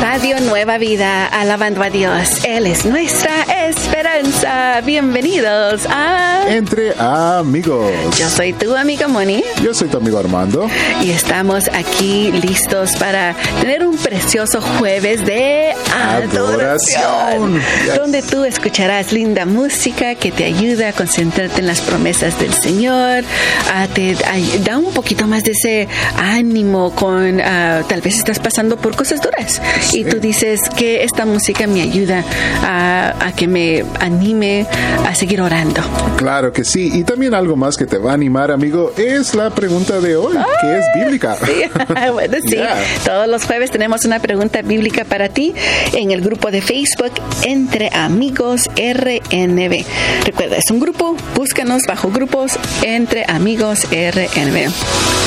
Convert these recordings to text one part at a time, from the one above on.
Radio Nueva Vida, alabando a Dios. Él es nuestra esperanza. Bienvenidos a Entre amigos. Yo soy tu amiga Moni Yo soy tu amigo Armando. y estamos aquí listos para tener un precioso jueves de adoración, Adoración. Yes. donde tú escucharás linda música que te ayuda a concentrarte en las promesas del Señor, ah, te da un poquito más de ese ánimo con ah, tal vez estás pasando por cosas duras y tú dices que esta música me ayuda a, a que me anime a seguir orando. Claro que sí. Y también algo más que te va a animar, amigo, es la pregunta de hoy, que es bíblica. Sí, bueno, sí. Yeah. Todos los jueves tenemos una pregunta bíblica para ti en el grupo de Facebook Entre Amigos RNB. Recuerda, es un grupo, búscanos bajo grupos Entre Amigos RNB.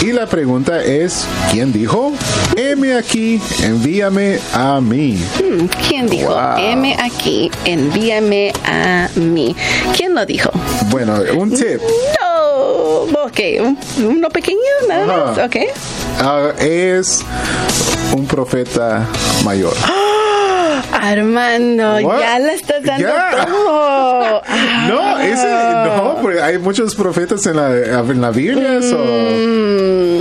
Y la pregunta es, ¿quién dijo? Heme aquí, envíame a mí. Hmm, ¿Quién dijo? Wow. M aquí, envíame a mí. ¿Quién lo dijo? Bueno, un tip. No, ok, un- uno pequeño, nada más, Ajá. ok. Ah, es un profeta mayor. Armando, What? ya la estás dando todo. No, ese, no, porque hay muchos profetas en la, en la Biblia. so,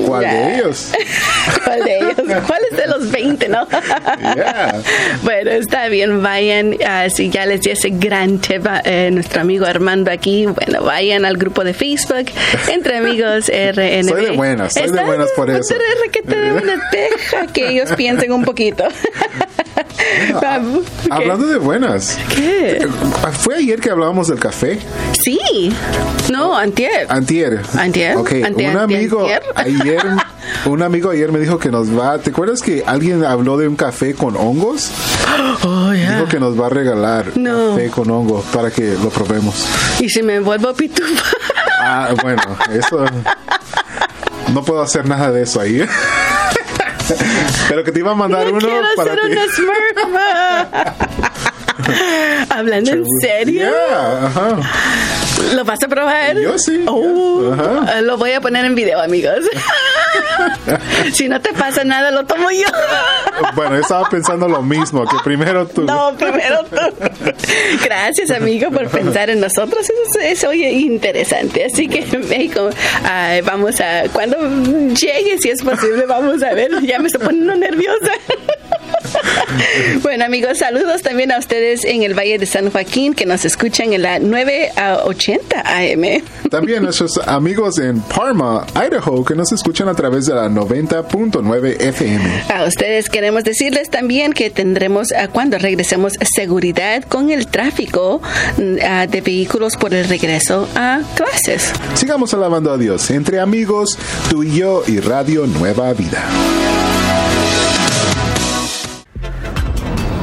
¿Cuál Mm, ya. de ellos? ¿Cuál de ellos? ¿Cuál es de los 20, no? Yeah. Bueno, está bien, vayan, ah, si ya les di ese gran tip a eh, nuestro amigo Armando aquí, bueno, vayan al grupo de Facebook, Entre Amigos RNB. Soy de buenas, soy de buenas por eso. Que te deja que ellos piensen un poquito. ¿qué? Hablando de buenas, ¿Qué? ¿fue ayer que hablábamos del café? Sí, no, antier. Antier. Antier, Ok, antier, un amigo antier. ayer, un amigo ayer me dijo que nos va, ¿te acuerdas que alguien habló de un café con hongos? Oh, ya. Dijo que nos va a regalar No. café con hongos para que lo probemos. Y si me vuelvo pitufa. Ah, bueno, eso no puedo hacer nada de eso ahí. Pero que te iba a mandar No uno quiero para ser ti. una Smurf. Hablando en serio, Yeah, ajá. ¿lo vas a probar? Yo sí, Oh, ajá. Lo voy a poner en video, amigos. si no te pasa nada, lo tomo yo. Bueno, yo estaba pensando lo mismo, que primero tú. No, primero tú. Gracias, amigo, por pensar en nosotros. Eso es, oye, interesante. Así que, México, vamos a, cuando llegue, si es posible, vamos a ver. Ya me estoy poniendo nerviosa. Bueno amigos, saludos también a ustedes en el Valle de San Joaquín que nos escuchan en la 980 AM. También nuestros amigos en Parma, Idaho, que nos escuchan a través de la 90.9 FM. A ustedes queremos decirles también que tendremos cuando regresemos seguridad con el tráfico mm, de vehículos por el regreso a clases. Sigamos alabando a Dios entre amigos, tú y yo y Radio Nueva Vida.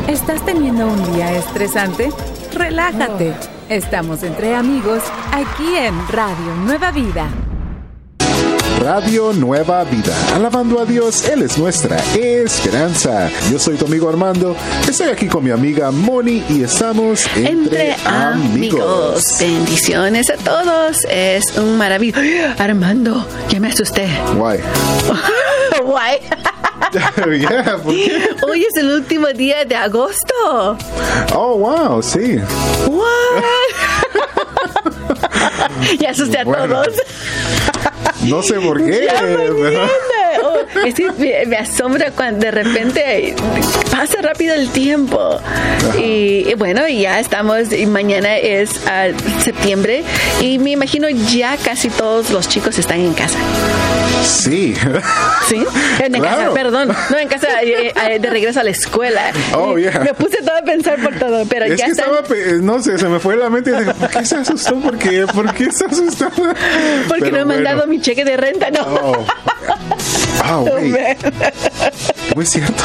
¿Estás teniendo un día estresante? Relájate. Estamos entre amigos aquí en Radio Nueva Vida. Radio Nueva Vida, alabando a Dios, Él es nuestra esperanza. Yo soy tu amigo Armando, estoy aquí con mi amiga Moni y estamos entre, Entre amigos. Bendiciones a todos. Es un maravilloso. Armando, ya me asusté. Guay. Guay. Yeah, ¿por qué? Hoy es el último día de agosto. Oh, wow, sí. What? ya asusté a Bueno. todos. No sé por qué. Ya es que me, me asombra cuando de repente pasa rápido el tiempo. Y, y bueno, y ya estamos, y mañana es ah, septiembre, y me imagino ya casi todos los chicos están en casa. Sí. ¿Sí? En casa, perdón, no en casa, eh, eh, de regreso a la escuela. Oh, yeah. Me puse todo a pensar por todo, pero Es ya que están. estaba, pe- no sé, se me fue la mente dije, ¿por qué se asustó? ¿Por qué? ¿Por qué se asustó? Porque Pero no he mandado bueno. mi cheque de renta, no. Oh. Ah, güey. Muy cierto.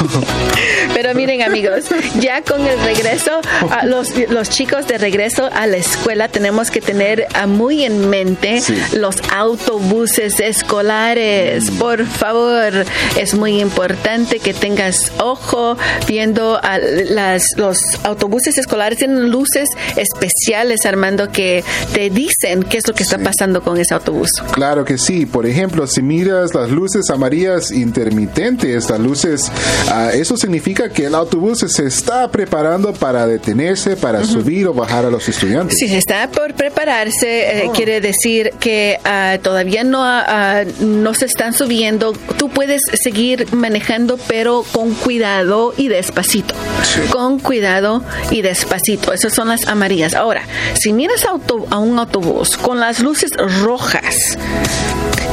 Pero miren amigos, ya con el regreso, a los, los chicos de regreso a la escuela tenemos que tener a muy en mente Sí. los autobuses escolares. Por favor, es muy importante que tengas ojo viendo a las, los autobuses escolares tienen luces especiales, Armando, que te dicen qué es lo que está pasando con ese autobús. Claro que sí. Por ejemplo, si miras las luces amarillas intermitentes, las luces, ah, eso significa que el autobús se está preparando para detenerse, para subir o bajar a los estudiantes. Si se está por prepararse, eh, quiere decir que ah, todavía no, ah, no se están subiendo. Tú puedes seguir manejando, pero con cuidado y despacito. Sí. Con cuidado y despacito. Esas son las amarillas. Ahora, si miras auto- a un autobús con las luces rojas,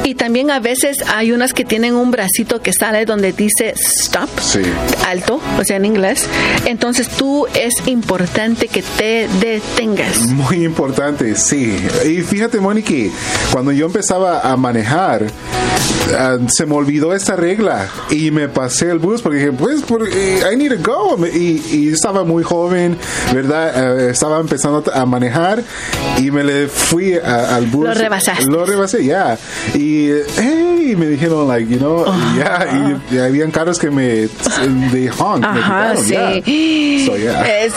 y también a veces hay unas que tienen un bracito que sale donde dice stop, Sí. alto, o sea, en inglés. Entonces tú es importante que te detengas. Muy importante, sí. Y fíjate, Mónica, cuando yo empezaba a manejar, ah, se me olvidó esta regla y me pasé el bus porque dije, pues, por- eh, I need to go. Y, y estaba muy joven, ¿verdad? Eh, estaba empezando a manejar y me le fui a- al bus. Lo rebasaste. Lo rebasé, ya. Y, hey, me dijeron, like, you know, ya. Y, y habían carros que me, de honk, me Ajá, quitaron, sí. So, yeah. Es,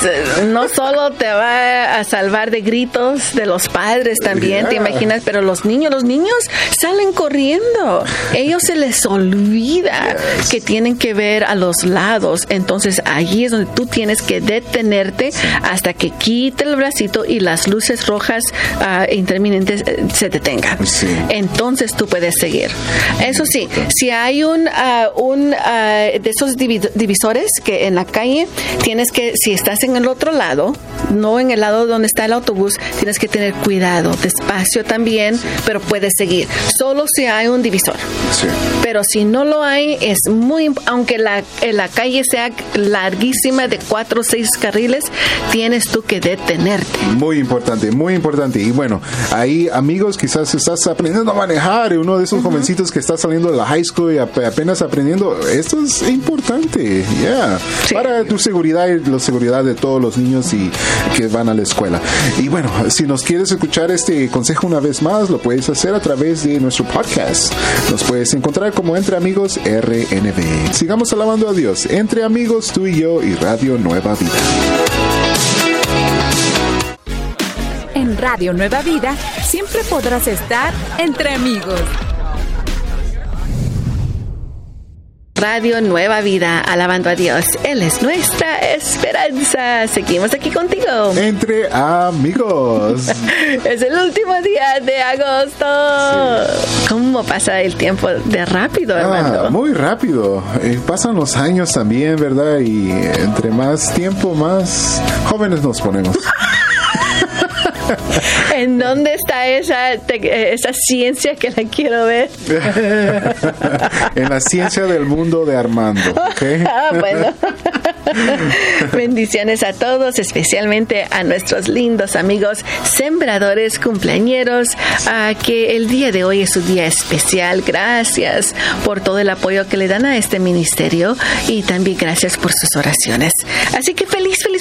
no solo te va a salvar de gritos de los padres también, te imaginas, pero los niños, los niños salen corriendo. Ellos se les olvida Yes. que tienen que ver a los lados. Entonces allí es donde tú tienes que detenerte hasta que quite el bracito y las luces rojas intermitentes eh, se detengan. Sí. Entonces tú puedes seguir. Eso sí, si hay un, ah, un ah, de esos divi- divisores que en la calle tienes que, si estás en el otro lado, no en el lado donde está el autobús, tienes que tener cuidado, despacio también, pero puedes seguir. Solo si hay un divisor. Sí. Pero si no lo hay, es muy, aunque la, eh, la calle sea larguísima de cuatro o seis carriles, tienes tú que detenerte. Muy importante, muy importante. Y bueno, ahí amigos, quizás estás aprendiendo a manejar, uno de esos jovencitos que está saliendo de la high school y ap- apenas aprendiendo, esto es importante, ya, Sí. para tu seguridad y la seguridad de todos los niños y que van a la escuela. Y bueno, si nos quieres escuchar este consejo una vez más, lo puedes hacer a través de nuestro podcast. Nos puedes encontrar como Entre Amigos RNB. Sigamos alabando a Dios, Entre Amigos, tú y yo y Radio Nueva Vida. En Radio Nueva Vida siempre podrás estar entre amigos. Radio Nueva Vida, alabando a Dios. Él es nuestra esperanza. Seguimos aquí contigo. Entre Amigos. Es el último día de agosto. ¿Cómo pasa el tiempo de rápido, Ah, hermano? muy rápido. Eh, pasan los años también, ¿verdad? Y entre más tiempo, más jóvenes nos ponemos. ¿En dónde está esa, te- eh, esa ciencia que la quiero ver? en la ciencia del mundo de Armando. ¿ok? Ah, bueno. Bendiciones a todos, especialmente a nuestros lindos amigos sembradores, cumpleañeros, a que el día de hoy es su día especial. Gracias por todo el apoyo que le dan a este ministerio y también gracias por sus oraciones. Así que feliz, feliz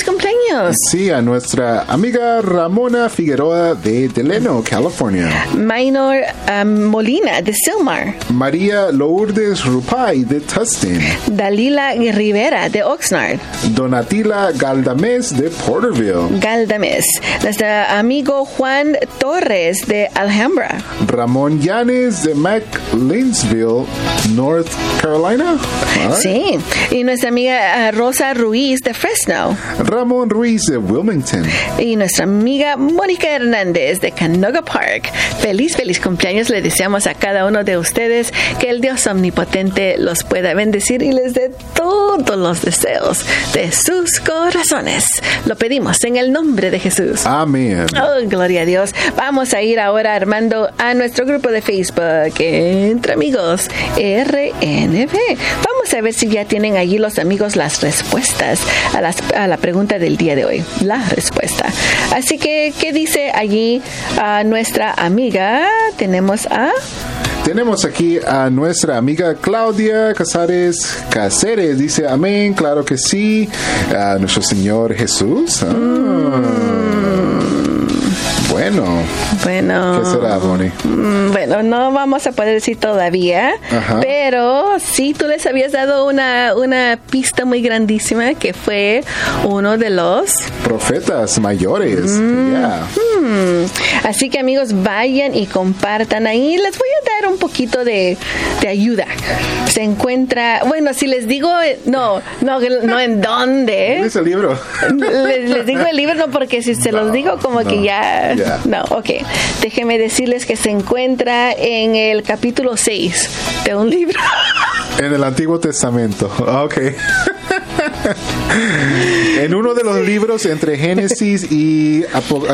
Sí, a nuestra amiga Ramona Figueroa de Delano, California. Minor um, Molina de Silmar. María Lourdes Rupay de Tustin. Dalila Rivera de Oxnard. Donatila Galdamés de Porterville. Galdames. Nuestro amigo Juan Torres de Alhambra. Ramón Llanes de McLeansville, North Carolina. Right. Sí. Y nuestra amiga ah, Rosa Ruiz de Fresno. Ramón Ruiz de Wilmington. Y nuestra amiga Mónica Hernández de Canoga Park. Feliz, feliz cumpleaños. Le deseamos a cada uno de ustedes que el Dios omnipotente los pueda bendecir y les dé todos los deseos de sus corazones. Lo pedimos en el nombre de Jesús. Amén. Oh, gloria a Dios. Vamos a ir ahora, Armando, a nuestro grupo de Facebook, Entre Amigos RNB. Vamos a ver si ya tienen allí los amigos las respuestas a, las- a la pregunta del día de hoy. La respuesta. Así que, ¿qué dice allí a nuestra amiga? Tenemos a... Tenemos aquí a nuestra amiga Claudia Casares Caceres. Dice, amén, claro que sí. A nuestro Señor Jesús. Ah. Bueno. ¿Qué será, Bonnie? Mm, Bueno, no vamos a poder decir todavía, Ajá. pero sí tú les habías dado una, una pista muy grandísima que fue uno de los Profetas mayores. Mm. Ya. Hmm. Así que amigos, vayan y compartan ahí. Les voy un poquito de, de ayuda. Se encuentra, bueno, si les digo, eh, no, no, no en dónde. ¿Cuál es el libro? Les, les digo el libro, no, porque si se los digo, como no, que ya. ya. No, ok. Déjenme decirles que se encuentra en el capítulo 6 de un libro. En el Antiguo Testamento. Ok. En uno de los libros entre Génesis y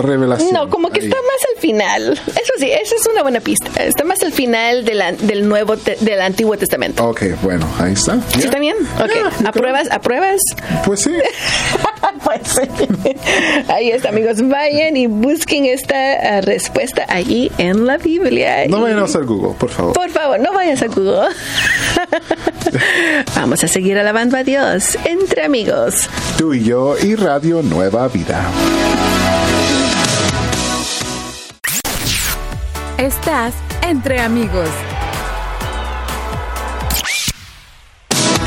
Revelación. No, como que Ahí. está más al final. Eso sí, esa es una buena pista. Está más al final de la- del Nuevo, Te- del Antiguo Testamento. Ok, bueno, ahí está. ¿Sí Ya. está bien? Ok. Ya, ¿Apruebas? ¿Apruebas? Pues sí. pues sí. Ahí está, amigos. Vayan y busquen esta ah, respuesta allí en la Biblia. No Y- vayan a usar Google, por favor. Por favor, no vayas a Google. Vamos a seguir alabando a Dios entre amigos. Tú y yo y Radio Nueva Vida. Estás entre amigos.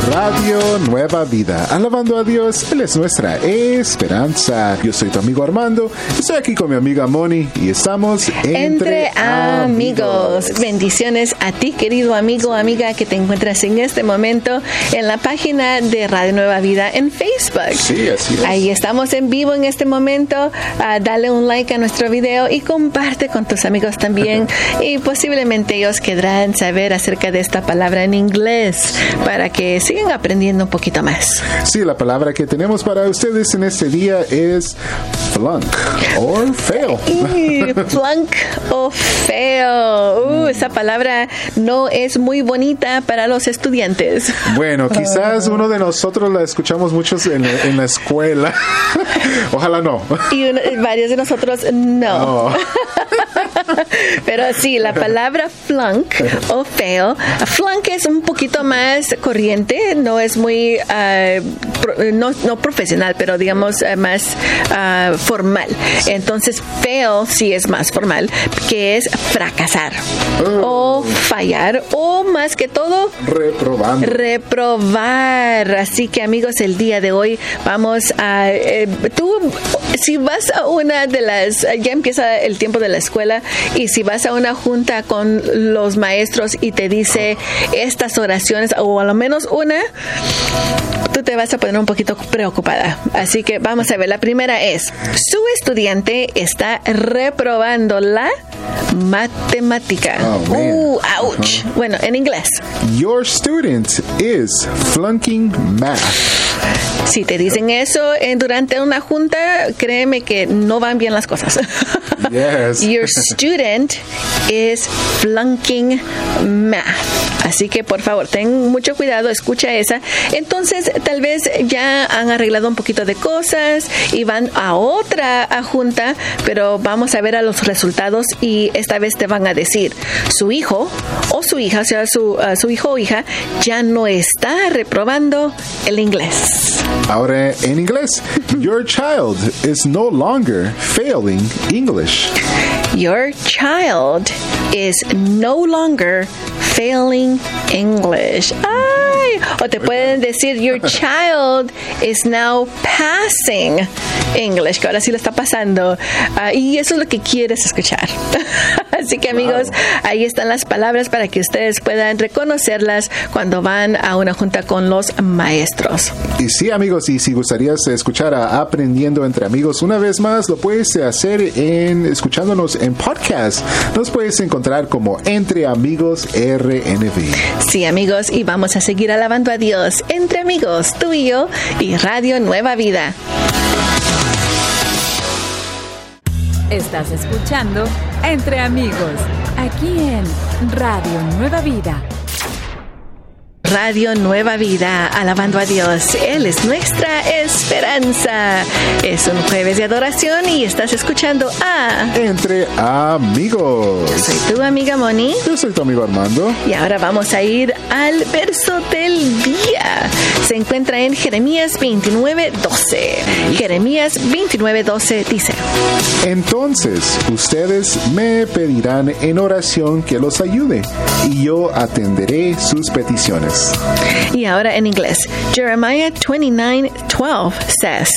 Radio Nueva Vida. Alabando a Dios, Él es nuestra esperanza. Yo soy tu amigo Armando. Estoy aquí con mi amiga Moni y estamos entre, Entre amigos. Bendiciones a ti, querido amigo, amiga, que te encuentras en este momento en la página de Radio Nueva Vida en Facebook. Sí, así es. Ahí estamos en vivo en este momento. Ah, dale un like a nuestro video y comparte con tus amigos también. y posiblemente ellos querrán saber acerca de esta palabra en inglés para que sigan aprendiendo un poquito más. Sí, la palabra que tenemos para ustedes en este día es flunk or fail. Y flunk o feo. Uh, esa palabra no es muy bonita para los estudiantes. Bueno, quizás uno de nosotros la escuchamos muchos en la, en la escuela. Ojalá no. Y uno- varios de nosotros no. No. Pero sí, la palabra flunk o fail, flunk es un poquito más corriente, no es muy, pro- no, no profesional, pero digamos ah, más ah, formal. Entonces, fail sí es más formal, que es fracasar o fallar o más que todo Reprobando. reprobar. Así que amigos, el día de hoy vamos a... eh, tú, si vas a una de las... Ya empieza el tiempo de la escuela y si vas a una junta con los maestros y te dice estas oraciones o a lo menos una, tú te vas a poner un poquito preocupada. Así que vamos a ver. La primera es, su estudiante está reprobando la matemática. Oh, uh, ouch. Bueno, en inglés. Your student is flunking math. Si te dicen eso eh, durante una junta, créeme que no van bien las cosas. Yes. Your student is flunking math. Así que por favor, ten mucho cuidado, escucha esa. Entonces, tal vez ya han arreglado un poquito de cosas y van a otra a junta, pero vamos a ver a los resultados y esta vez te van a decir, su hijo o su hija, o sea, su, uh, su hijo o hija, ya no está reprobando el inglés. Ahora en inglés. Your child is no longer failing English. Your child is no longer failing English. Ay, o te pueden decir your child is now passing English, que ahora sí lo está pasando. Ah, y eso es lo que quieres escuchar. Así que amigos, ahí están las palabras para que ustedes puedan reconocerlas cuando van a una junta con los maestros. Y sí, amigos, y si gustarías escuchar a Aprendiendo entre Amigos una vez más, lo puedes hacer en escuchándonos en podcast. Nos puedes encontrar como Entre Amigos RNB. Sí, amigos, y vamos a seguir alabando a Dios entre amigos, tú y yo, y Radio Nueva Vida. Estás escuchando Entre Amigos, aquí en Radio Nueva Vida. Radio Nueva Vida, alabando a Dios. Él es nuestra esperanza. Es un jueves de adoración y estás escuchando a Entre amigos. Soy tu amiga Moni. Yo soy tu amigo Armando. Y ahora vamos a ir al verso del día. Se encuentra en Jeremías 29, 12. Jeremías 29, 12 dice. Entonces ustedes me pedirán en oración que los ayude y yo atenderé sus peticiones. Y ahora en inglés. Jeremiah 29, 12 says,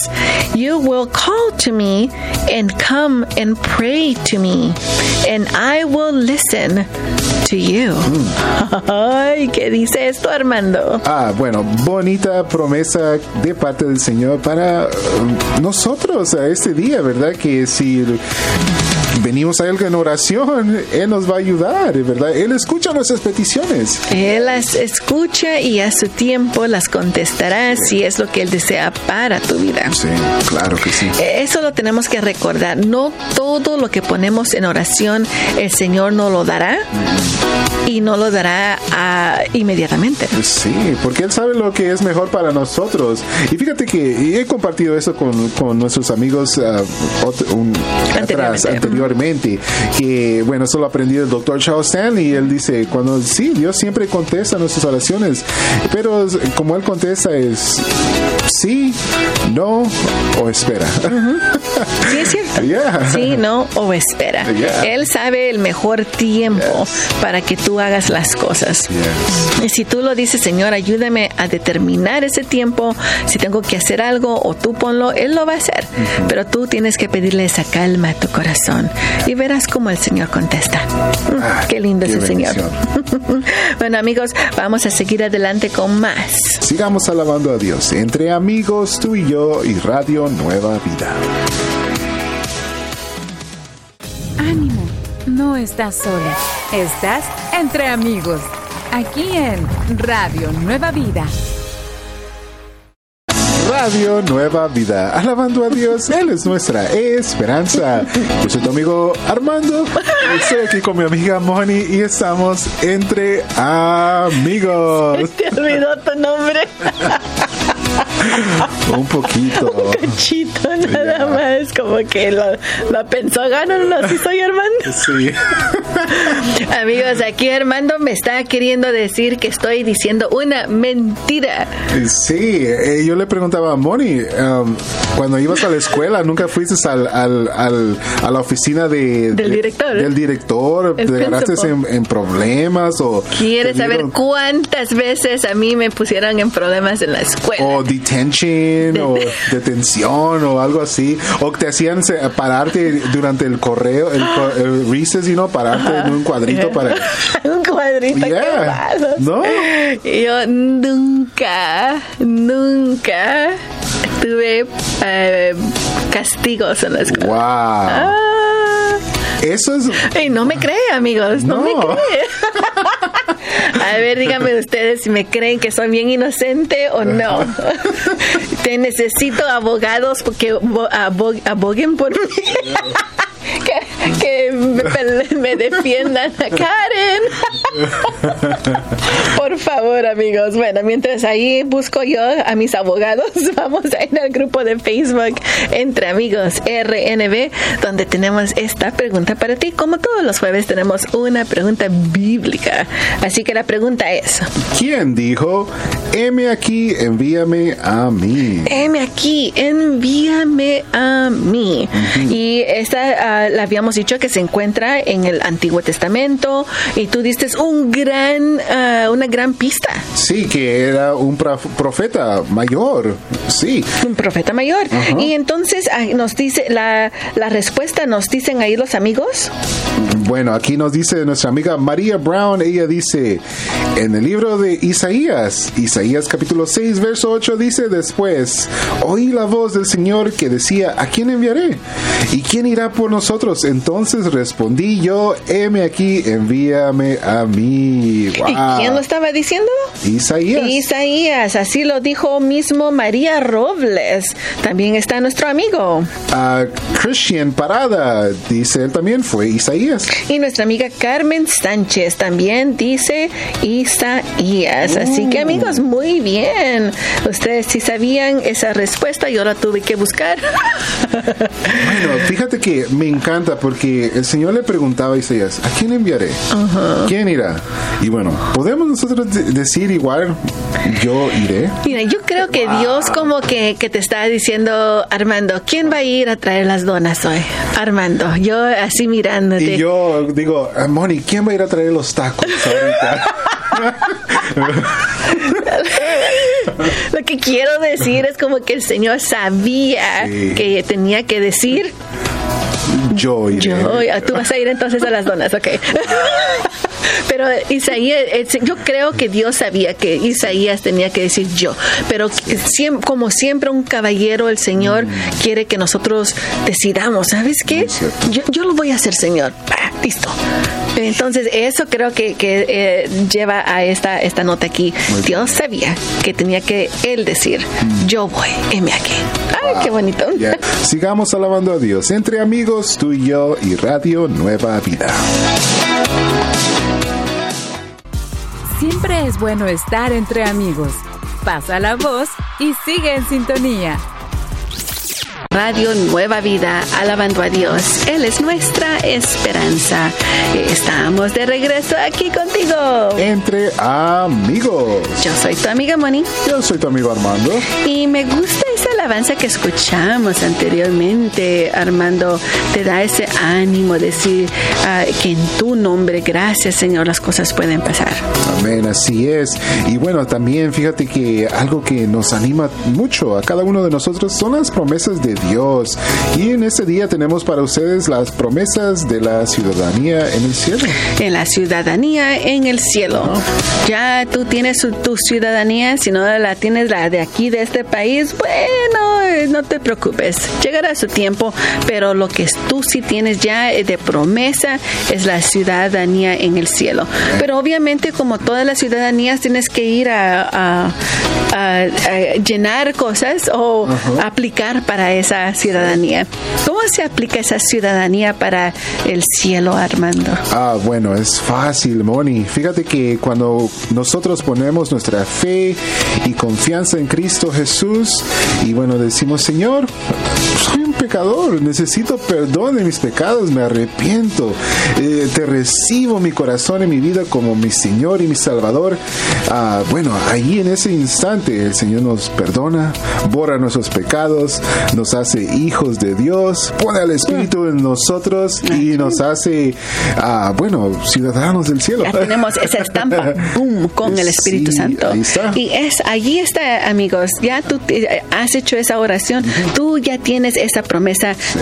You will call to me and come and pray to me, and I will listen to you. Ay, ¿qué dice esto, Armando? Ah, bueno, bonita promesa de parte del Señor para um, nosotros a este día, ¿verdad? Que si venimos a Él en oración, Él nos va a ayudar, ¿verdad? Él escucha nuestras peticiones. Él las escucha y a su tiempo las contestará si es lo que Él desea para tu vida. Sí, claro que sí. Eso lo tenemos que recordar. No todo lo que ponemos en oración el Señor no lo dará y no lo dará ah, inmediatamente. Sí, porque Él sabe lo que es mejor para nosotros. Y fíjate que he compartido eso con, con nuestros amigos uh, un, atrás, anteriormente, que bueno, eso lo aprendí del doctor Charles Stanley. Él dice, cuando sí, Dios siempre contesta nuestras oraciones, pero como Él contesta es sí, no o espera. Sí, es cierto. Yeah. Sí, no o espera. Yeah. Él sabe el mejor tiempo yes. para que tú hagas las cosas. Yes. Y si tú lo dices, Señor, ayúdame a determinar ese tiempo, si tengo que hacer algo o tú ponlo, Él lo va a hacer. Uh -huh. Pero tú tienes que pedirle esa calma a tu corazón y verás cómo el Señor contesta. Ah, qué lindo qué ese Señor. bueno, amigos, vamos a seguir adelante con más. Sigamos alabando a Dios entre amigos, tú y yo y Radio Nueva Vida. Ánimo, no estás sola, estás entre amigos, aquí en Radio Nueva Vida. Radio Nueva Vida, alabando a Dios, Él es nuestra esperanza. Yo soy tu amigo Armando, estoy aquí con mi amiga Moni y estamos entre amigos. Te olvidó tu nombre. Un poquito. Un cachito, nada yeah. más. Como que lo, lo pensó, no, si soy Armando. Sí. Amigos, aquí Armando me está queriendo decir que estoy diciendo una mentira. Sí, eh, yo le preguntaba a Moni, um, cuando ibas a la escuela, nunca fuiste al, al, al a la oficina de, del director. Del director, El te agarraste en, en, problemas o... ¿Quieres saber cuántas veces a mí me pusieron en problemas en la escuela? O detention o detención o algo así o te hacían pararte durante el correo el, el recess y no pararte. En un cuadrito para un cuadrito yeah. qué no yo nunca nunca tuve uh, castigos en la escuela wow ah. Eso es. Hey, no me cree, amigos. No, no. me cree. A ver, díganme ustedes si me creen que soy bien inocente o no. Te necesito abogados porque abog aboguen por mí. Que, me, me, defiendan a Karen. Por favor, amigos. Bueno, mientras ahí busco yo a mis abogados, vamos a ir al grupo de Facebook Entre Amigos RNB, donde tenemos esta pregunta para ti. Como todos los jueves, tenemos una pregunta bíblica. Así que la pregunta es: ¿Quién dijo, heme aquí, envíame a mí? Heme aquí, envíame a mí. Uh -huh. Y esta uh, la habíamos dicho que se encuentra en el Antiguo Testamento y tú diste un gran, uh, una gran pista. Sí, que era un profeta mayor, sí. Un profeta mayor. Uh -huh. Y entonces uh, nos dice, la, la respuesta nos dicen ahí los amigos. Bueno, aquí nos dice nuestra amiga María Brown, ella dice, en el libro de Isaías, Isaías capítulo 6, verso 8 dice después, oí la voz del Señor que decía, ¿a quién enviaré? ¿Y quién irá por nosotros? Entonces respondí yo, heme aquí, envíame a mí. Wow. ¿Y quién lo estaba diciendo? Isaías. Isaías, así lo dijo mismo María Robles. También está nuestro amigo. Uh, Christian Parada, dice él también, fue Isaías. Y nuestra amiga Carmen Sánchez también dice Isaías. Así que amigos, muy bien. Ustedes sí sabían esa respuesta, yo la tuve que buscar. bueno, fíjate que me encanta porque el Señor le preguntaba a Isaías, ¿a quién enviaré? ¿Quién irá? Y bueno, podemos nosotros decir igual, yo iré. Mira, yo creo que Dios como que, que te está diciendo, Armando, ¿quién va a ir a traer las donas hoy? Armando, yo así mirándote. Y yo digo, Moni, ¿quién va a ir a traer los tacos ahorita? Lo que quiero decir es como que el Señor sabía Sí. que tenía que decir Iré. yo. ah, Tú vas a ir entonces a las donas, ok. Pero Isaías, yo creo que Dios sabía que Isaías tenía que decir yo. Pero como siempre un caballero, el Señor quiere que nosotros decidamos, ¿sabes qué? Yo, yo lo voy a hacer, Señor. Ah, listo. Entonces, eso creo que, que, eh, lleva a esta, esta nota aquí. Dios sabía que tenía que él decir, yo voy, heme aquí. Ay, qué bonito. Ya. Sigamos alabando a Dios entre amigos, tú y yo y Radio Nueva Vida. Siempre es bueno estar entre amigos. Pasa la voz y sigue en sintonía. Radio Nueva Vida, alabando a Dios. Él es nuestra esperanza. Estamos de regreso aquí contigo. Entre amigos. Yo soy tu amiga Moni Yo soy tu amigo Armando. y me gusta alabanza que escuchamos anteriormente, Armando. Te da ese ánimo, decir ah, que en tu nombre, gracias Señor, las cosas pueden pasar. Amén, así es. Y bueno, también fíjate que algo que nos anima mucho a cada uno de nosotros son las promesas de Dios. Y en este día tenemos para ustedes las promesas de la ciudadanía en el cielo. en la ciudadanía en el cielo. Ya tú tienes tu ciudadanía, si no la tienes la de aquí, de este país, bueno, eh, no te preocupes, llegará su tiempo, pero lo que tú sí tienes ya eh, de promesa es la ciudadanía en el cielo. Pero obviamente como todas las ciudadanías tienes que ir a, a- a- a llenar cosas o aplicar para esa ciudadanía. ¿Cómo se aplica esa ciudadanía para el cielo, Armando? Ah, bueno, es fácil, Moni. Fíjate que cuando nosotros ponemos nuestra fe y confianza en Cristo Jesús y bueno, decimos, Señor, un pecador, necesito perdón de mis pecados, me arrepiento, eh, te recibo mi corazón y mi vida como mi Señor y mi Salvador. Ah, bueno, ahí en ese instante el Señor nos perdona, borra nuestros pecados, nos hace hijos de Dios, pone al Espíritu en nosotros y nos hace, ah, bueno, ciudadanos del cielo. Ya tenemos esa estampa, boom, con el Espíritu Sí, Santo. ahí está. Y es, allí está, amigos, ya tú te- has hecho esa oración, tú ya tienes esa promesa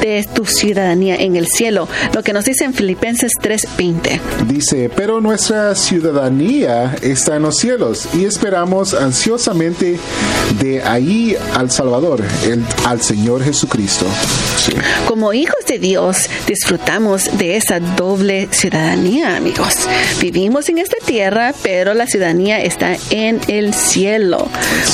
de tu ciudadanía en el cielo, lo que nos dice en Filipenses 3:20. Dice, pero nuestra ciudadanía está en los cielos y esperamos ansiosamente de ahí al Salvador, el, al Señor Jesucristo. Como hijos de Dios, disfrutamos de esa doble ciudadanía, amigos. Vivimos en esta tierra, pero la ciudadanía está en el cielo.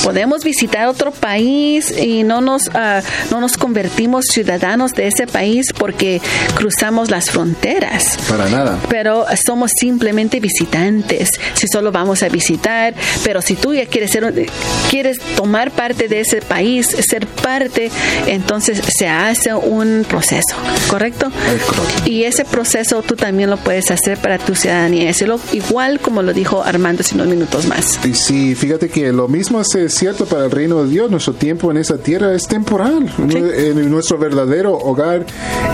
Podemos visitar otro país y no nos, ah, no nos convertimos ciudadanos de ese país porque cruzamos las fronteras Para nada. pero somos simplemente visitantes. Si solo vamos a visitar, pero si tú ya quieres ser, quieres tomar parte de ese país, ser parte, entonces se hace un proceso, ¿correcto? Y ese proceso tú también lo puedes hacer para tu ciudadanía, hacerlo igual como lo dijo Armando hace unos minutos más. Y sí, fíjate que lo mismo es cierto para el reino de Dios. Nuestro tiempo en esa tierra es temporal. En nuestro verdadero hogar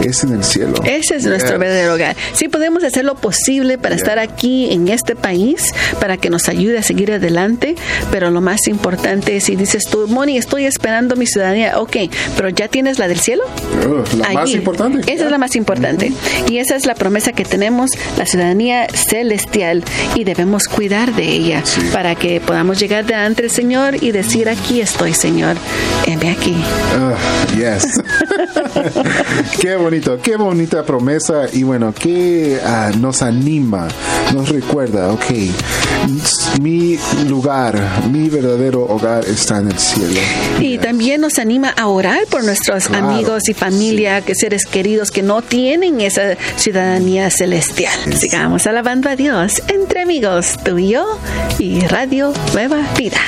es en el cielo. Ese es nuestro Yes. verdadero hogar. Sí podemos hacer lo posible para estar aquí en este país, para que nos ayude a seguir adelante, pero lo más importante es si dices tú, Moni, estoy esperando mi ciudadanía, ok, pero ya tienes la del cielo. Uh, la más Allí. importante. Esa es la más importante. Y esa es la promesa que tenemos, la ciudadanía celestial, y debemos cuidar de ella Sí. para que podamos llegar delante del Señor y decir, aquí estoy, Señor, heme aquí. Ah, yes. qué bonito, qué bonita promesa y bueno, que ah, nos anima, nos recuerda, ok, mi lugar, mi verdadero hogar está en el cielo. Y también nos anima a orar por nuestros amigos y familia, que seres queridos que no tienen esa ciudadanía celestial. Sigamos alabando a Dios entre amigos, tú y yo y Radio Nueva Vida.